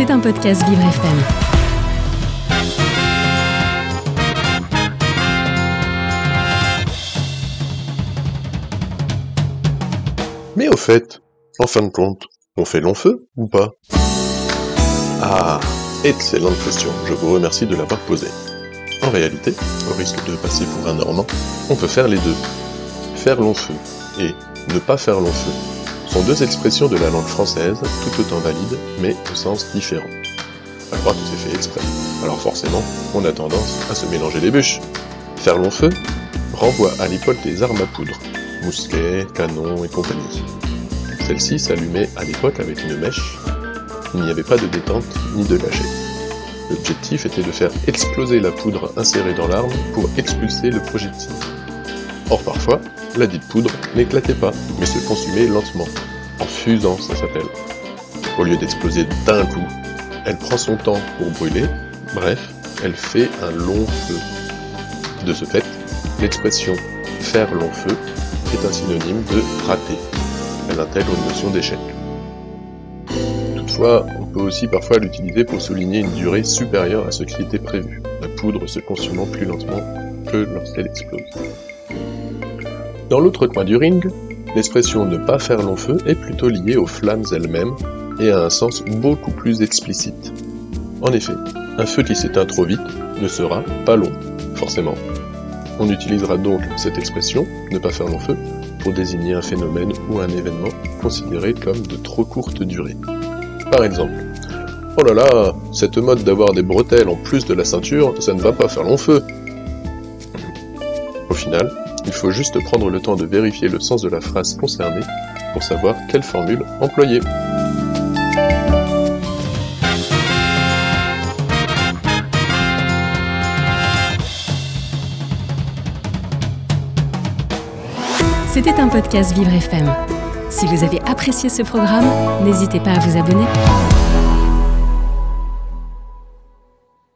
C'est un podcast Vivre FM. Mais au fait, en fin de compte, on fait long feu ou pas? Ah, excellente question, je vous remercie de l'avoir posée. En réalité, au risque de passer pour un normand, on peut faire les deux. Faire long feu et ne pas faire long feu sont deux expressions de la langue française tout autant valides, mais au sens différent. À croire que c'est fait exprès. Alors forcément, on a tendance à se mélanger les bûches. Faire long feu renvoie à l'époque des armes à poudre, mousquets, canons et compagnie. Celle-ci s'allumait à l'époque avec une mèche. Il n'y avait pas de détente ni de lâcher. L'objectif était de faire exploser la poudre insérée dans l'arme pour expulser le projectile. Or parfois, la dite poudre n'éclatait pas, mais se consumait lentement, en fusant ça s'appelle. Au lieu d'exploser d'un coup, elle prend son temps pour brûler, bref, elle fait un long feu. De ce fait, l'expression faire long feu est un synonyme de rater. Elle intègre une notion d'échec. Toutefois, on peut aussi parfois l'utiliser pour souligner une durée supérieure à ce qui était prévu, la poudre se consumant plus lentement que lorsqu'elle explose. Dans l'autre coin du ring, l'expression ne pas faire long feu est plutôt liée aux flammes elles-mêmes et a un sens beaucoup plus explicite. En effet, un feu qui s'éteint trop vite ne sera pas long, forcément. On utilisera donc cette expression, ne pas faire long feu, pour désigner un phénomène ou un événement considéré comme de trop courte durée. Par exemple, Oh là là, cette mode d'avoir des bretelles en plus de la ceinture, ça ne va pas faire long feu. Au final, il faut juste prendre le temps de vérifier le sens de la phrase concernée pour savoir quelle formule employer. C'était un podcast Vivre FM. Si vous avez apprécié ce programme, n'hésitez pas à vous abonner.